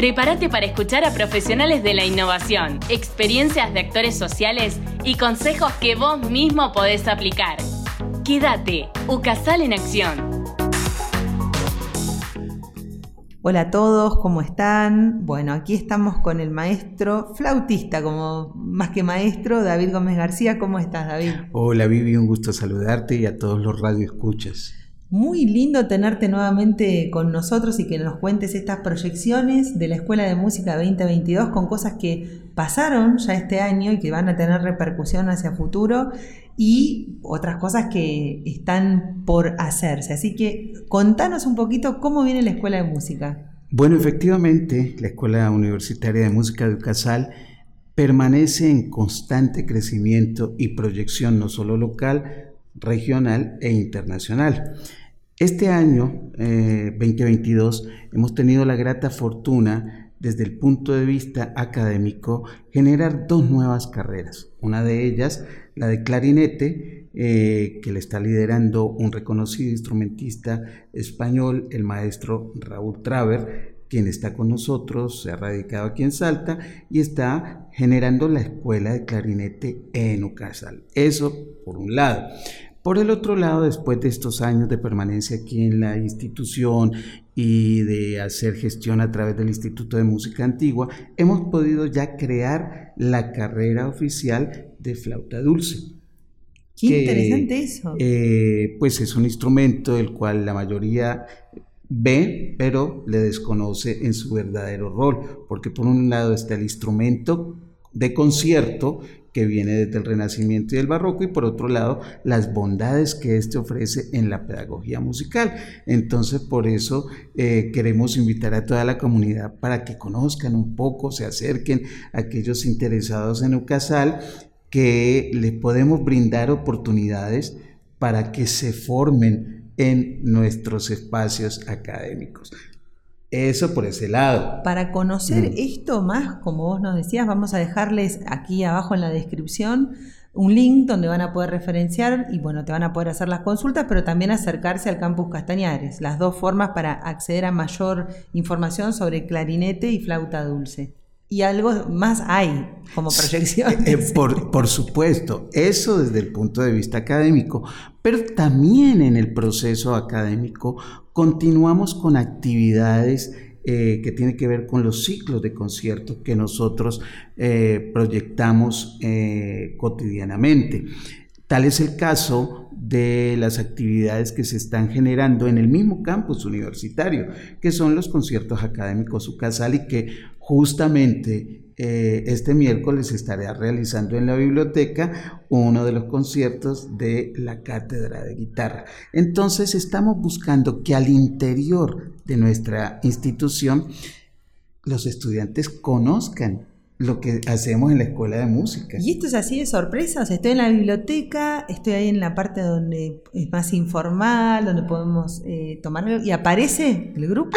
Prepárate para escuchar a profesionales de la innovación, experiencias de actores sociales y consejos que vos mismo podés aplicar. Quédate, UCASAL en acción. Hola a todos, ¿cómo están? Bueno, aquí estamos con el maestro flautista, como más que maestro, David Gómez García. ¿Cómo estás, David? Hola, Vivi, un gusto saludarte y a todos los radioescuchas. Muy lindo tenerte nuevamente con nosotros y que nos cuentes estas proyecciones de la Escuela de Música 2022 con cosas que pasaron ya este año y que van a tener repercusión hacia futuro y otras cosas que están por hacerse. Así que contanos un poquito cómo viene la Escuela de Música. Bueno, efectivamente, la Escuela Universitaria de Música de Ucasal permanece en constante crecimiento y proyección no solo local, regional e internacional. Este año, 2022, eh, hemos tenido la grata fortuna desde el punto de vista académico, generar dos nuevas carreras. Una de ellas, la de clarinete, eh, que le está liderando un reconocido instrumentista español, el maestro Raúl Traver, quien está con nosotros, se ha radicado aquí en Salta y está generando la escuela de clarinete en Ucasal. Eso por un lado. Por el otro lado, después de estos años de permanencia aquí en la institución y de hacer gestión a través del Instituto de Música Antigua, hemos podido ya crear la carrera oficial de flauta dulce. Qué interesante eso. Eh, pues es un instrumento del cual la mayoría ve, pero le desconoce en su verdadero rol, porque por un lado está el instrumento de concierto que viene desde el Renacimiento y el Barroco y por otro lado las bondades que éste ofrece en la pedagogía musical. Entonces por eso eh, queremos invitar a toda la comunidad para que conozcan un poco, se acerquen a aquellos interesados en UCASAL, que les podemos brindar oportunidades para que se formen en nuestros espacios académicos. Eso por ese lado. Para conocer mm. esto más, como vos nos decías, vamos a dejarles aquí abajo en la descripción un link donde van a poder referenciar y bueno, te van a poder hacer las consultas, pero también acercarse al campus Castañares, las dos formas para acceder a mayor información sobre clarinete y flauta dulce. Y algo más hay como proyección. Eh, por, por, supuesto, eso desde el punto de vista académico, pero también en el proceso académico continuamos con actividades eh, que tienen que ver con los ciclos de conciertos que nosotros eh, proyectamos cotidianamente. Tal es el caso de las actividades que se están generando en el mismo campus universitario, que son los conciertos académicos UCASAL y que justamente eh, este miércoles estaré realizando en la biblioteca uno de los conciertos de la cátedra de guitarra. Entonces estamos buscando que al interior de nuestra institución los estudiantes conozcan lo que hacemos en la escuela de música. Y esto es así de sorpresa, o sea, estoy en la biblioteca, estoy ahí en la parte donde es más informal, donde podemos eh, tomar y aparece el grupo.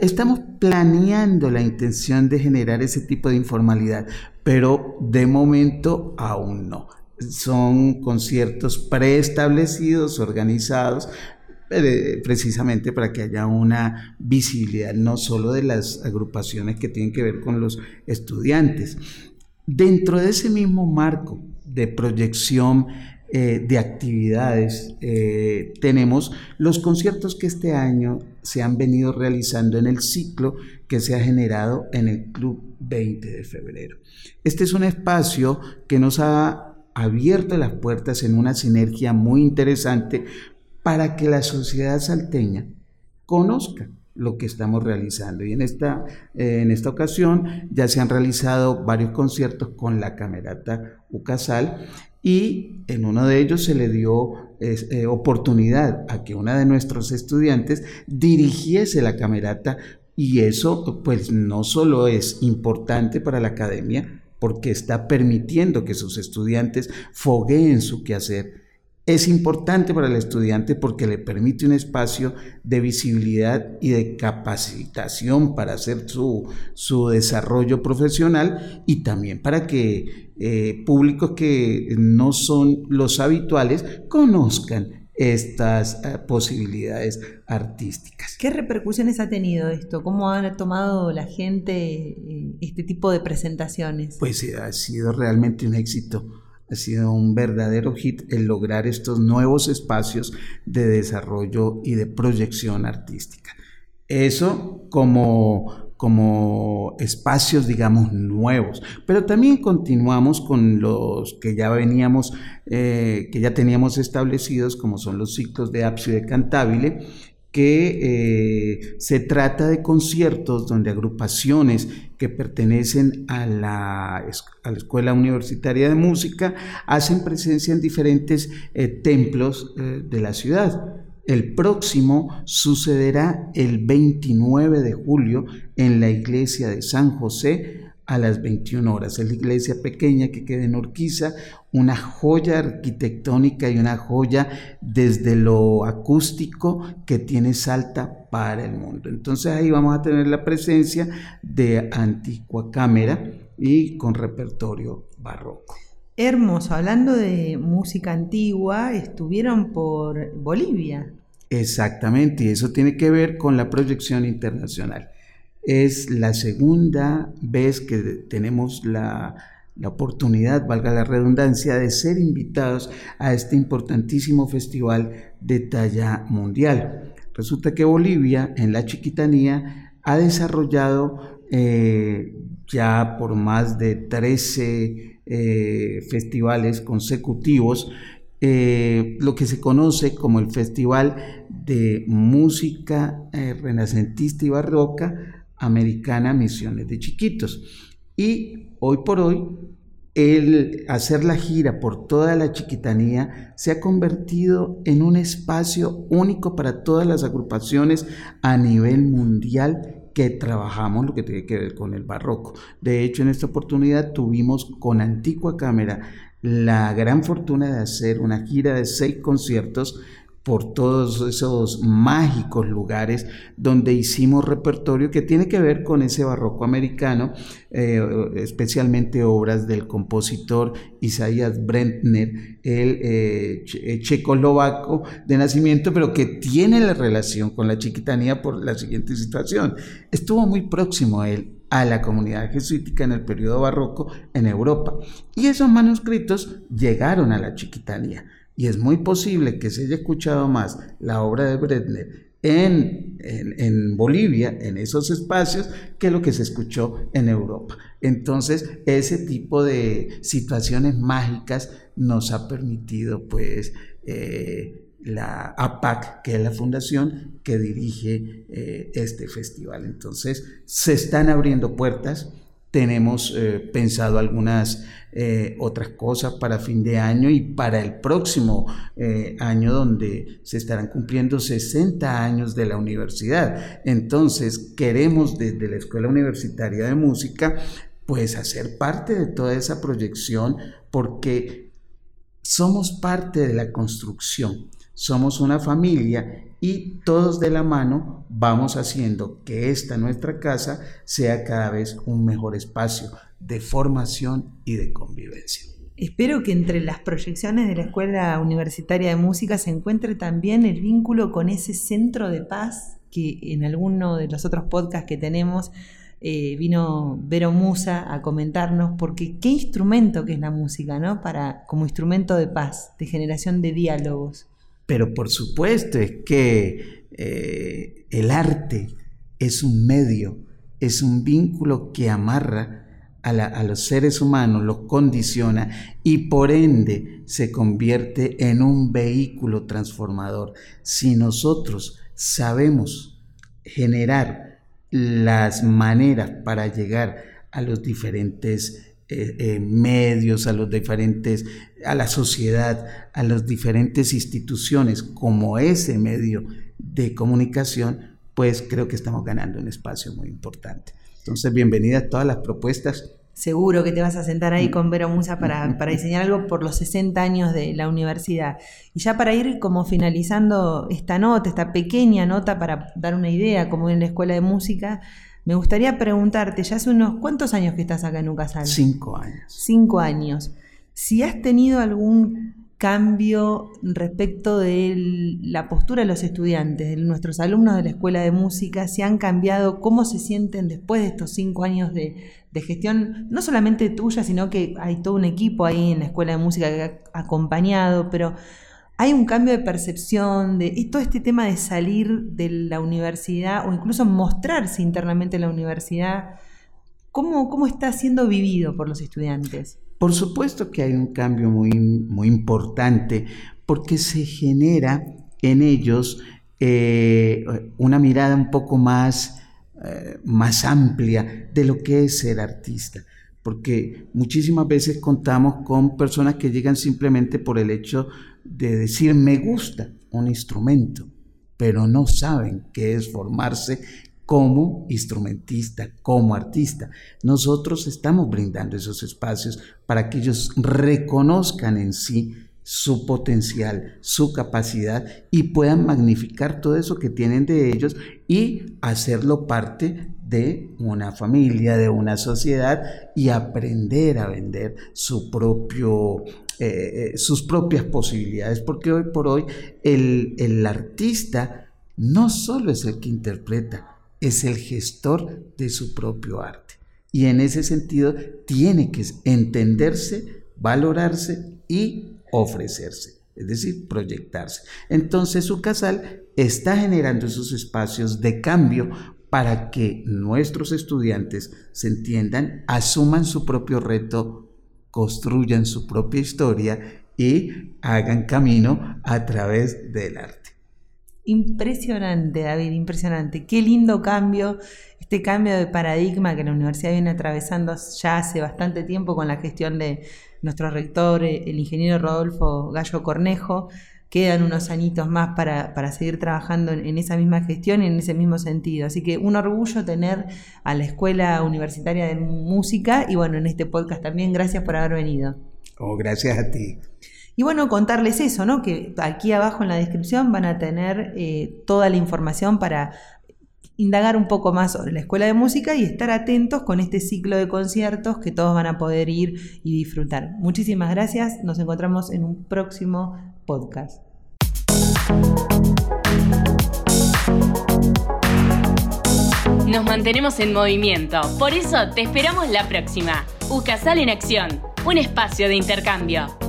estamos planeando la intención de generar ese tipo de informalidad, pero de momento aún no. Son conciertos preestablecidos, organizados, precisamente para que haya una visibilidad no solo de las agrupaciones que tienen que ver con los estudiantes. Dentro de ese mismo marco de proyección eh, de actividades, eh, tenemos los conciertos que este año se han venido realizando en el ciclo que se ha generado en el Club 20 de febrero. Este es un espacio que nos ha abierto las puertas en una sinergia muy interesante para que la sociedad salteña conozca lo que estamos realizando. Y en esta, eh, en esta ocasión ya se han realizado varios conciertos con la Camerata Ucasal y en uno de ellos se le dio eh, oportunidad a que una de nuestros estudiantes dirigiese la Camerata y eso pues no solo es importante para la academia, porque está permitiendo que sus estudiantes fogueen su quehacer, es importante para el estudiante porque le permite un espacio de visibilidad y de capacitación para hacer su, desarrollo profesional y también para que eh, públicos que no son los habituales conozcan estas eh, posibilidades artísticas. ¿Qué repercusiones ha tenido esto? ¿Cómo ha tomado la gente eh, este tipo de presentaciones? Pues ha sido realmente un éxito. Ha sido un verdadero hit el lograr estos nuevos espacios de desarrollo y de proyección artística. Eso como como espacios, digamos, nuevos. Pero también continuamos con los que ya veníamos, eh, que ya teníamos establecidos, como son los ciclos de Apsio y de Cantabile, que eh, se trata de conciertos donde agrupaciones que pertenecen a la, a la Escuela Universitaria de Música hacen presencia en diferentes eh, templos de la ciudad. El próximo sucederá el 29 de julio en la iglesia de San José a las 21 horas. Es la iglesia pequeña que queda en Orquiza, una joya arquitectónica y una joya desde lo acústico que tiene Salta para el mundo. Entonces ahí vamos a tener la presencia de antigua cámara y con repertorio barroco. Hermoso, hablando de música antigua, estuvieron por Bolivia. Exactamente, y eso tiene que ver con la proyección internacional. Es la segunda vez que tenemos la, la oportunidad, valga la redundancia, de ser invitados a este importantísimo festival de talla mundial. Resulta que Bolivia, en la chiquitanía, ha desarrollado eh, ya por más de 13 eh, festivales consecutivos, eh, lo que se conoce como el Festival de Música Renacentista y Barroca Americana Misiones de Chiquitos. Y hoy por hoy, el hacer la gira por toda la chiquitanía se ha convertido en un espacio único para todas las agrupaciones a nivel mundial que trabajamos lo que tiene que ver con el barroco. De hecho, en esta oportunidad tuvimos con Antigua Cámara la gran fortuna de hacer una gira de seis conciertos por todos esos mágicos lugares donde hicimos repertorio que tiene que ver con ese barroco americano, eh, especialmente obras del compositor Isaías Brentner, el eh, eh, checoslovaco de nacimiento, pero que tiene la relación con la chiquitanía por la siguiente situación. Estuvo muy próximo a él a la comunidad jesuítica en el periodo barroco en Europa. Y esos manuscritos llegaron a la chiquitanía y es muy posible que se haya escuchado más la obra de Bretner en, en, Bolivia, en esos espacios, que lo que se escuchó en Europa. Entonces, ese tipo de situaciones mágicas nos ha permitido, pues, eh, la APAC, que es la fundación que dirige eh, este festival. Entonces, se están abriendo puertas tenemos eh, pensado algunas eh, otras cosas para fin de año y para el próximo eh, año donde se estarán cumpliendo 60 años de la universidad. Entonces queremos desde la Escuela Universitaria de Música pues hacer parte de toda esa proyección porque somos parte de la construcción, somos una familia y todos de la mano vamos haciendo que esta nuestra casa sea cada vez un mejor espacio de formación y de convivencia. Espero que entre las proyecciones de la Escuela Universitaria de Música se encuentre también el vínculo con ese centro de paz que en alguno de los otros podcasts que tenemos eh, vino Vero Musa a comentarnos, porque qué instrumento que es la música, ¿no? Para, como instrumento de paz, de generación de diálogos. Pero por supuesto es que eh, el arte es un medio, es un vínculo que amarra a, los seres humanos, los condiciona y por ende se convierte en un vehículo transformador. Si nosotros sabemos generar las maneras para llegar a los diferentes eh, eh, medios, a los diferentes, a la sociedad, a las diferentes instituciones como ese medio de comunicación, pues creo que estamos ganando un espacio muy importante. Entonces, bienvenidas todas las propuestas. Seguro que te vas a sentar ahí con Vero Musa para, para diseñar algo por los 60 años de la universidad. Y ya para ir como finalizando esta nota, esta pequeña nota para dar una idea, como en la escuela de música, me gustaría preguntarte, ya hace unos cuántos años que estás acá en Ucasal? Cinco años. Cinco años. Si has tenido algún cambio respecto de la postura de los estudiantes, de nuestros alumnos de la Escuela de Música, si han cambiado, cómo se sienten después de estos cinco años de, gestión, no solamente tuya, sino que hay todo un equipo ahí en la Escuela de Música que ha acompañado, pero hay un cambio de percepción de todo este tema de salir de la universidad o incluso mostrarse internamente en la universidad. ¿Cómo, cómo está siendo vivido por los estudiantes? Por supuesto que hay un cambio muy, muy importante porque se genera en ellos eh, una mirada un poco más, eh, más amplia de lo que es ser artista. Porque muchísimas veces contamos con personas que llegan simplemente por el hecho de decir me gusta un instrumento, pero no saben qué es formarse como instrumentista, como artista. Nosotros estamos brindando esos espacios para que ellos reconozcan en sí su potencial, su capacidad y puedan magnificar todo eso que tienen de ellos y hacerlo parte de una familia, de una sociedad y aprender a vender su propio, eh, eh, sus propias posibilidades, porque hoy por hoy el, el artista no solo es el que interpreta, es el gestor de su propio arte. Y en ese sentido tiene que entenderse, valorarse y ofrecerse, es decir, proyectarse. Entonces su casal está generando esos espacios de cambio para que nuestros estudiantes se entiendan, asuman su propio reto, construyan su propia historia y hagan camino a través del arte. Impresionante, David, impresionante. Qué lindo cambio, este cambio de paradigma que la universidad viene atravesando ya hace bastante tiempo con la gestión de nuestro rector, el ingeniero Rodolfo Gallo Cornejo. Quedan unos añitos más para, seguir trabajando en, esa misma gestión y en ese mismo sentido. Así que un orgullo tener a la Escuela Universitaria de Música y bueno, en este podcast también. Gracias por haber venido. Oh, gracias a ti. Y bueno, contarles eso, ¿no? Que aquí abajo en la descripción van a tener eh, toda la información para indagar un poco más sobre la escuela de música y estar atentos con este ciclo de conciertos que todos van a poder ir y disfrutar. Muchísimas gracias, nos encontramos en un próximo podcast. Nos mantenemos en movimiento, por eso te esperamos la próxima. UCASAL en Acción, un espacio de intercambio.